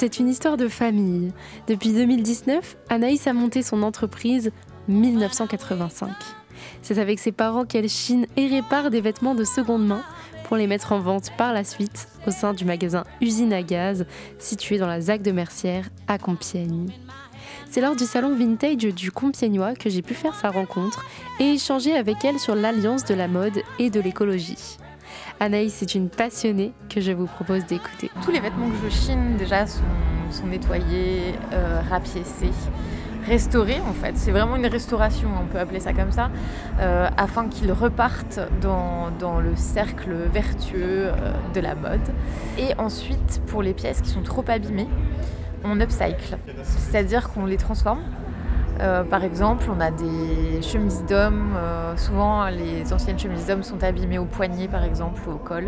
C'est une histoire de famille. Depuis 2019, Anaïs a monté son entreprise 1985. C'est avec ses parents qu'elle chine et répare des vêtements de seconde main pour les mettre en vente par la suite au sein du magasin Usine à gaz situé dans la ZAC de Mercière à Compiègne. C'est lors du salon vintage du Compiègnois que j'ai pu faire sa rencontre et échanger avec elle sur l'alliance de la mode et de l'écologie. Anaïs est une passionnée que je vous propose d'écouter. Tous les vêtements que je chine déjà sont, nettoyés, euh, rapiécés restaurés en fait. C'est vraiment une restauration, on peut appeler ça comme ça, euh, afin qu'ils repartent dans, le cercle vertueux euh, de la mode. Et ensuite, pour les pièces qui sont trop abîmées, on upcycle, c'est-à-dire qu'on les transforme. Euh, par exemple, on a des chemises d'hommes. souvent, les anciennes chemises d'hommes sont abîmées au poignet, par exemple, ou au col.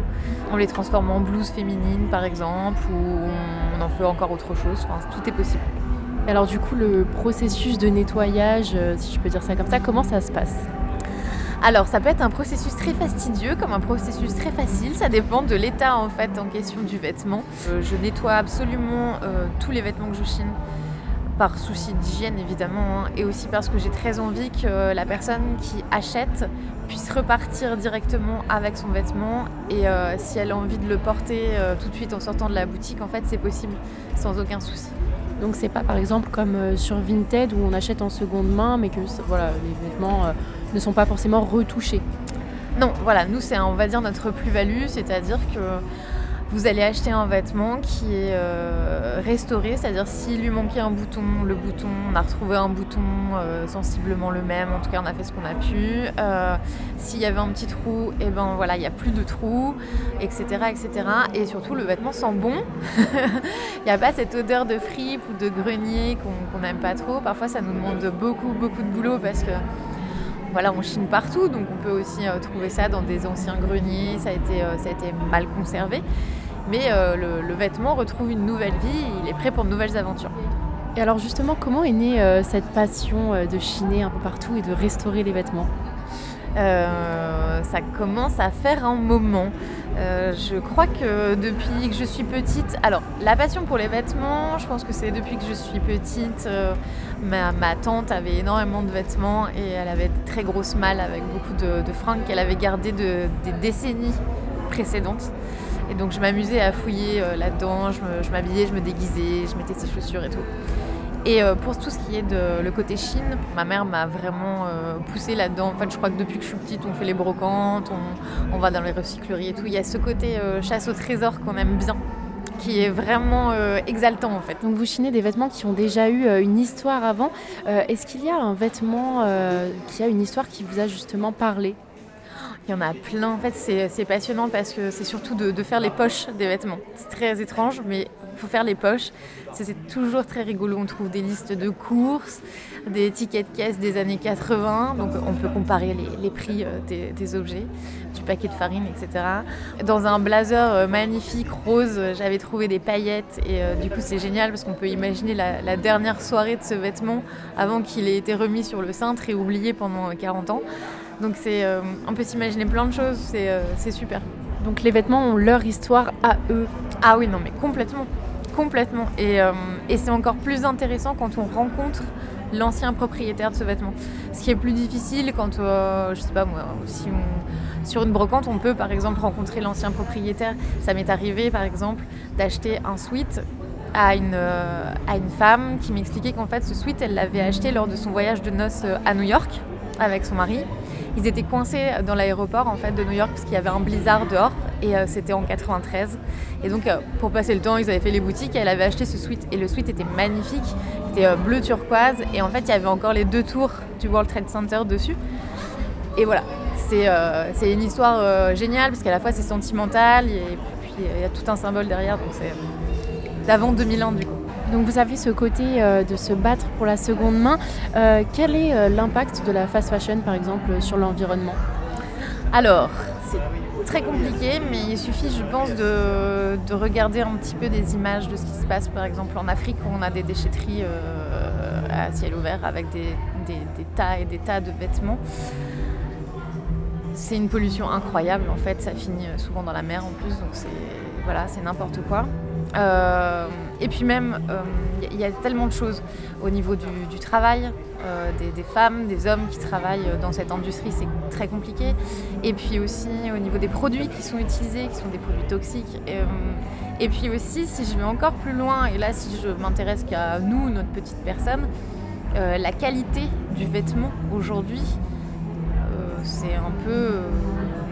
On les transforme en blouses féminines, par exemple, ou on en fait encore autre chose. Enfin, tout est possible. Alors du coup, le processus de nettoyage, euh, si je peux dire ça comme ça, comment ça se passe? Alors ça peut être un processus très fastidieux comme un processus très facile, ça dépend de l'état en fait en question du vêtement. Euh, je nettoie absolument euh, tous les vêtements que je chine par souci d'hygiène évidemment hein, et aussi parce que j'ai très envie que la personne qui achète puisse repartir directement avec son vêtement et si elle a envie de le porter tout de suite en sortant de la boutique en fait c'est possible sans aucun souci. Donc c'est pas par exemple comme euh, sur Vinted où on achète en seconde main mais que voilà, les vêtements euh, ne sont pas forcément retouchés. Non, voilà, nous c'est on va dire notre plus-value, c'est-à-dire que vous allez acheter un vêtement qui est euh, restauré, c'est-à-dire s'il lui manquait un bouton, le bouton, on a retrouvé un bouton euh, sensiblement le même, en tout cas on a fait ce qu'on a pu. Euh, s'il y avait un petit trou, et eh ben voilà, il n'y a plus de trou, etc., etc. Et surtout le vêtement sent bon. Il n'y a pas cette odeur de fripe ou de grenier qu'on n'aime pas trop. Parfois ça nous demande beaucoup, beaucoup de boulot parce que voilà, on chine partout, donc on peut aussi trouver ça dans des anciens greniers, ça a été, ça a été mal conservé. Mais euh, le, vêtement retrouve une nouvelle vie, il est prêt pour de nouvelles aventures. Et alors justement, comment est née euh, cette passion euh, de chiner un peu partout et de restaurer les vêtements? Ça commence à faire un moment. je crois que depuis que je suis petite, alors la passion pour les vêtements, je pense que c'est depuis que je suis petite. Ma, tante avait énormément de vêtements et elle avait de très grosses malles avec beaucoup de, fringues qu'elle avait gardées de, des décennies précédentes. Et donc je m'amusais à fouiller euh, là-dedans, je m'habillais, je, me déguisais, je mettais ses chaussures et tout. Et euh, pour tout ce qui est de le côté Chine, ma mère m'a vraiment euh, poussé là-dedans. En fait, je crois que depuis que je suis petite, on fait les brocantes, on, va dans les recycleries et tout. Il y a ce côté chasse au trésor qu'on aime bien qui est vraiment exaltant en fait. Donc vous chinez des vêtements qui ont déjà eu une histoire avant. Est-ce qu'il y a un vêtement qui a une histoire qui vous a justement parlé? Il y en a plein. En fait, c'est passionnant parce que c'est surtout de, faire les poches des vêtements. C'est très étrange, mais il faut faire les poches. C'est toujours très rigolo. On trouve des listes de courses, des tickets de caisse des années 80. Donc, on peut comparer les, prix euh, des, objets, du paquet de farine, etc. Dans un blazer euh, magnifique rose, j'avais trouvé des paillettes. Et euh, du coup, c'est génial parce qu'on peut imaginer la dernière soirée de ce vêtement avant qu'il ait été remis sur le cintre et oublié pendant 40 ans. Donc euh, on peut s'imaginer plein de choses, euh, c'est, super. Donc les vêtements ont leur histoire à eux. Ah oui, non mais complètement, complètement. Et, euh, c'est encore plus intéressant quand on rencontre l'ancien propriétaire de ce vêtement. Ce qui est plus difficile quand, je sais pas moi, sur une brocante, on peut par exemple rencontrer l'ancien propriétaire. Ça m'est arrivé par exemple d'acheter un sweat à une, à une femme qui m'expliquait qu'en fait ce sweat, elle l'avait acheté lors de son voyage de noces à New York avec son mari. Ils étaient coincés dans l'aéroport en fait de New York parce qu'il y avait un blizzard dehors et euh, c'était en 93. Et donc euh, pour passer le temps, ils avaient fait les boutiques et elle avait acheté ce sweat et le sweat était magnifique, était euh, bleu turquoise et en fait il y avait encore les deux tours du World Trade Center dessus. Et voilà, c'est une histoire géniale parce qu'à la fois c'est sentimental et puis il y a tout un symbole derrière donc c'est d'avant 2001 du coup. Donc vous avez ce côté euh, de se battre pour la seconde main. Euh, quel est euh, l'impact de la fast fashion par exemple sur l'environnement? Alors, c'est très compliqué, mais il suffit, je pense, de, regarder un petit peu des images de ce qui se passe par exemple en Afrique où on a des déchetteries à ciel ouvert avec des, tas et des tas de vêtements. C'est une pollution incroyable en fait, ça finit souvent dans la mer en plus, donc c'est voilà, c'est n'importe quoi. Euh, et puis même, il y a tellement de choses au niveau du, travail, des, femmes, des hommes qui travaillent dans cette industrie, c'est très compliqué. Et puis aussi au niveau des produits qui sont utilisés, qui sont des produits toxiques. Et, puis aussi, si je vais encore plus loin, et là si je m'intéresse qu'à nous, notre petite personne, la qualité du vêtement aujourd'hui, c'est un peu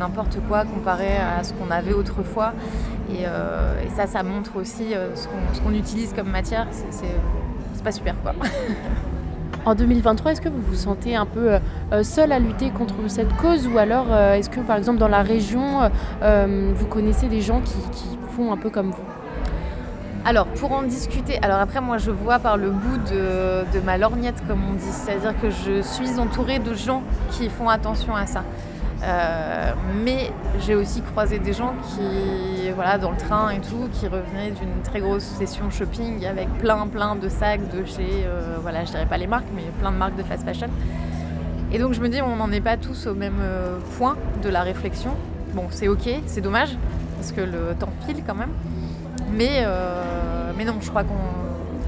n'importe quoi comparé à ce qu'on avait autrefois. Et, euh, ça, ça montre aussi euh, ce qu'on utilise comme matière. C'est pas super quoi. En 2023, est-ce que vous vous sentez un peu euh, seul à lutter contre cette cause ou alors est-ce que par exemple dans la région, vous connaissez des gens qui, font un peu comme vous? Alors, pour en discuter, alors après, moi, je vois par le bout de, de ma lorgnette, comme on dit, c'est-à-dire que je suis entourée de gens qui font attention à ça. Euh, mais j'ai aussi croisé des gens qui, voilà, dans le train et tout, qui revenaient d'une très grosse session shopping avec plein, plein de sacs de chez, euh, voilà, je dirais pas les marques, mais plein de marques de fast fashion. Et donc je me dis, on n'en est pas tous au même euh, point de la réflexion. Bon, c'est ok, c'est dommage, parce que le temps file quand même. Mais, mais non, je crois qu'on.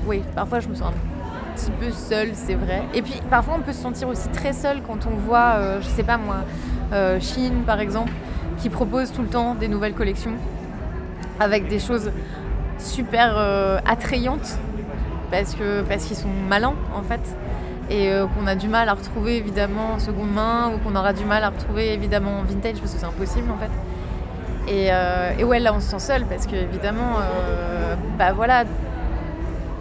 Oui, parfois je me sens un petit peu seule, c'est vrai. Et puis parfois on peut se sentir aussi très seul quand on voit, je sais pas moi, euh, Chine par exemple, qui propose tout le temps des nouvelles collections avec des choses super euh, attrayantes parce que parce qu'ils sont malins en fait et euh, qu'on a du mal à retrouver évidemment en seconde main ou qu'on aura du mal à retrouver évidemment en vintage parce que c'est impossible en fait. Et, ouais là on se sent seul parce que évidemment bah voilà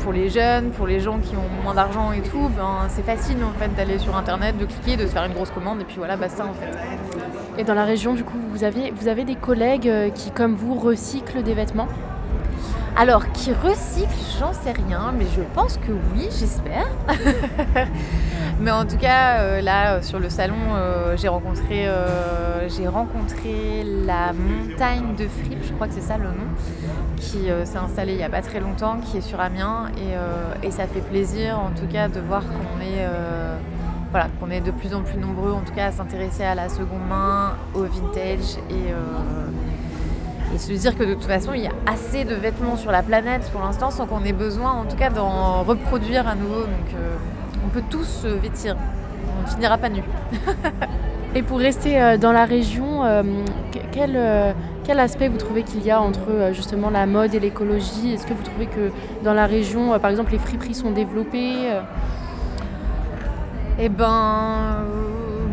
pour les jeunes, pour les gens qui ont moins d'argent et tout, ben, c'est facile en fait d'aller sur internet, de cliquer, de se faire une grosse commande et puis voilà, basta en fait. Et dans la région, du coup, vous avez, vous avez des collègues euh, qui, comme vous, recyclent des vêtements? Alors, qui recycle, j'en sais rien, mais je pense que oui, j'espère. mais en tout cas, euh, là, euh, sur le salon, j'ai rencontré, j'ai rencontré la montagne de Fripp, je crois que c'est ça le nom, qui s'est installée il n'y a pas très longtemps, qui est sur Amiens. Et, et, ça fait plaisir, en tout cas, de voir qu'on est voilà, qu'on est de plus en plus nombreux en tout cas à s'intéresser à la seconde main, au vintage et, euh, et se dire que de toute façon il y a assez de vêtements sur la planète pour l'instant sans qu'on ait besoin en tout cas d'en reproduire à nouveau. Donc euh, on peut tous se vêtir, on ne finira pas nu. et pour rester euh, dans la région, quel, quel aspect vous trouvez qu'il y a entre justement la mode et l'écologie? Est-ce que vous trouvez que dans la région, par exemple, les friperies sont développées eh ben,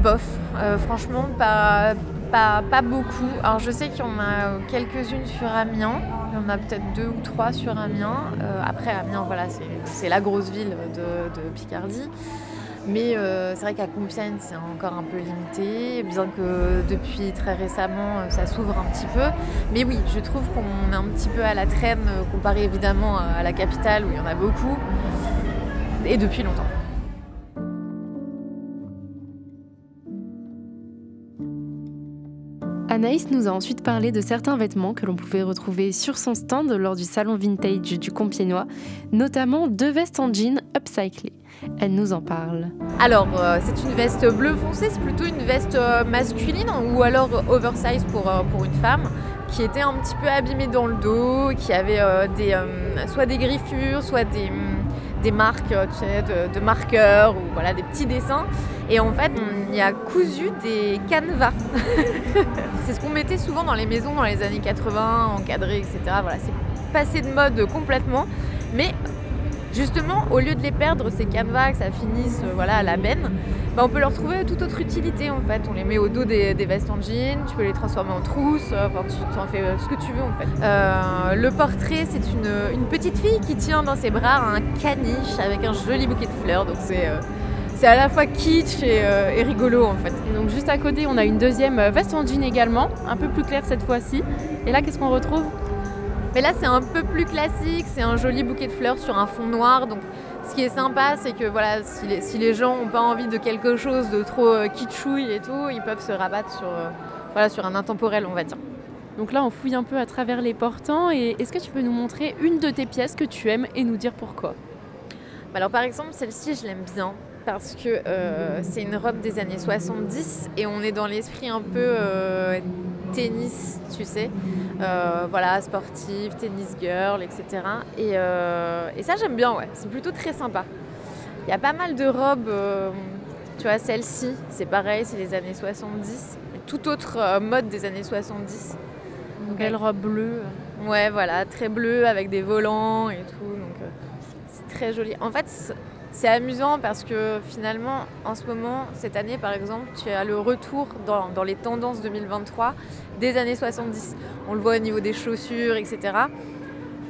bof. Euh, franchement, pas, pas, pas, beaucoup. Alors, je sais qu'il y en a quelques-unes sur Amiens. Il y en a peut-être deux ou trois sur Amiens. Euh, après, Amiens, voilà, c'est la grosse ville de, Picardie. Mais euh, c'est vrai qu'à Compiègne, c'est encore un peu limité, bien que depuis très récemment, ça s'ouvre un petit peu. Mais oui, je trouve qu'on est un petit peu à la traîne comparé évidemment à la capitale où il y en a beaucoup, et depuis longtemps. Anaïs nous a ensuite parlé de certains vêtements que l'on pouvait retrouver sur son stand lors du salon vintage du Compiègnois, notamment deux vestes en jean upcyclées. Elle nous en parle. Alors, euh, c'est une veste bleu foncé, c'est plutôt une veste euh, masculine ou alors oversize pour, euh, pour une femme qui était un petit peu abîmée dans le dos, qui avait des, soit des griffures, soit des, des marques de, de, marqueurs ou voilà, des petits dessins. Et en fait, on y a cousu des canevas. c'est ce qu'on mettait souvent dans les maisons dans les années 80, encadré, etc. Voilà, c'est passé de mode complètement. Mais justement, au lieu de les perdre, ces canevas, que ça finisse euh, voilà, à la benne, bah, on peut leur trouver toute autre utilité en fait. On les met au dos des, vestes en jean, tu peux les transformer en trousses, euh, enfin, tu en fais euh, ce que tu veux en fait. le portrait, c'est une, petite fille qui tient dans ses bras un caniche avec un joli bouquet de fleurs, donc c'est à la fois kitsch euh, et, rigolo en fait. donc juste à côté, on a une deuxième veste en jean également, un peu plus claire cette fois-ci. Et là, qu'est-ce qu'on retrouve? Mais là, c'est un peu plus classique, c'est un joli bouquet de fleurs sur un fond noir. Donc ce qui est sympa, c'est que voilà, si les, gens n'ont pas envie de quelque chose de trop euh, kitschouille et tout, ils peuvent se rabattre sur, voilà, sur un intemporel, on va dire. Donc là, on fouille un peu à travers les portants. Et est-ce que tu peux nous montrer une de tes pièces que tu aimes et nous dire pourquoi? Bah Alors par exemple, celle-ci, je l'aime bien parce que euh, c'est une robe des années 70 et on est dans l'esprit un peu euh, tennis, tu sais. Euh, voilà, sportive, tennis girl, etc. Et, et ça, j'aime bien, ouais. C'est plutôt très sympa. Il y a pas mal de robes, tu vois, celle-ci, c'est pareil, c'est les années 70. Tout autre mode des années 70. Une belle robe bleue. Ouais, voilà, très bleue avec des volants et tout. Donc c'est très joli. En fait, c'est amusant parce que finalement, en ce moment, cette année par exemple, tu as le retour dans, les tendances 2023 des années 70. On le voit au niveau des chaussures, etc.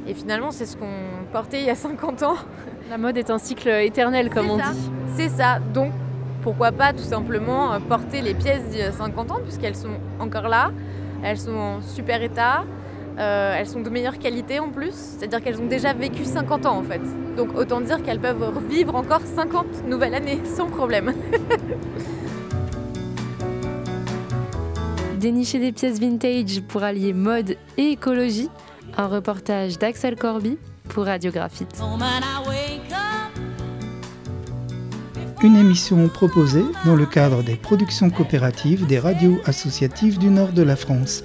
Et finalement, c'est ce qu'on portait il y a 50 ans. La mode est un cycle éternel, comme on dit. C'est ça. Donc, pourquoi pas tout simplement euh, porter les pièces d'il y a 50 ans, puisqu'elles sont encore là, elles sont en super état, euh, elles sont de meilleure qualité en plus, c'est-à-dire qu'elles ont déjà vécu 50 ans en fait. Donc autant dire qu'elles peuvent vivre encore 50 nouvelles années sans problème. Dénicher des pièces vintage pour allier mode et écologie, un reportage d'Axel Corby pour Radiographite. Une émission proposée dans le cadre des productions coopératives des radios associatives du nord de la France